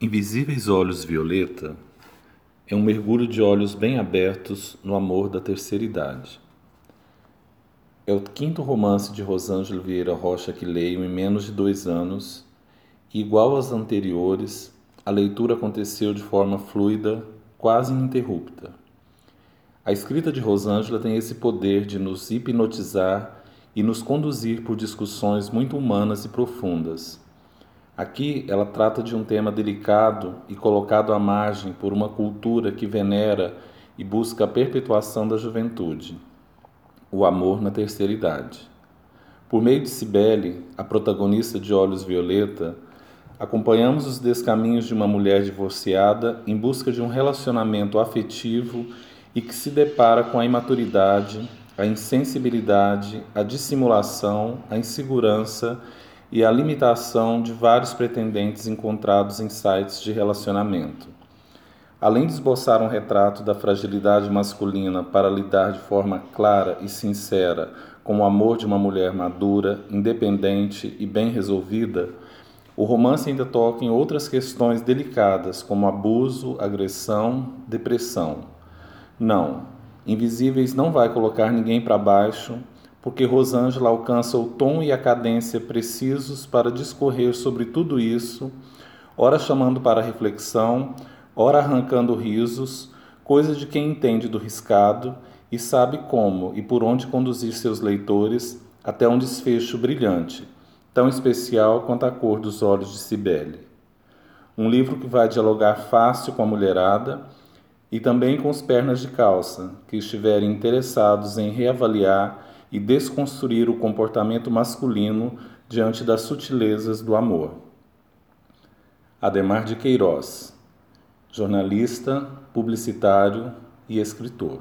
Invisíveis Olhos Violeta é um mergulho de olhos bem abertos no amor da terceira idade. É o quinto romance de Rosângela Vieira Rocha que leio em menos de dois anos e, igual aos anteriores, a leitura aconteceu de forma fluida, quase ininterrupta. A escrita de Rosângela tem esse poder de nos hipnotizar e nos conduzir por discussões muito humanas e profundas Aqui ela trata de um tema delicado e colocado à margem por uma cultura que venera e busca a perpetuação da juventude, o amor na terceira idade. Por meio de Cibele, a protagonista de Olhos Violeta, acompanhamos os descaminhos de uma mulher divorciada em busca de um relacionamento afetivo e que se depara com a imaturidade, a insensibilidade, a dissimulação, a insegurança e a limitação de vários pretendentes encontrados em sites de relacionamento. Além de esboçar um retrato da fragilidade masculina para lidar de forma clara e sincera com o amor de uma mulher madura, independente e bem resolvida, o romance ainda toca em outras questões delicadas, como abuso, agressão, depressão. Não, Invisíveis não vai colocar ninguém para baixo porque Rosângela alcança o tom e a cadência precisos para discorrer sobre tudo isso, ora chamando para reflexão, ora arrancando risos, coisa de quem entende do riscado e sabe como e por onde conduzir seus leitores até um desfecho brilhante, tão especial quanto a cor dos olhos de Cibele. Um livro que vai dialogar fácil com a mulherada e também com os pernas de calça, que estiverem interessados em reavaliar e desconstruir o comportamento masculino diante das sutilezas do amor. Ademar de Queiroz, jornalista, publicitário e escritor.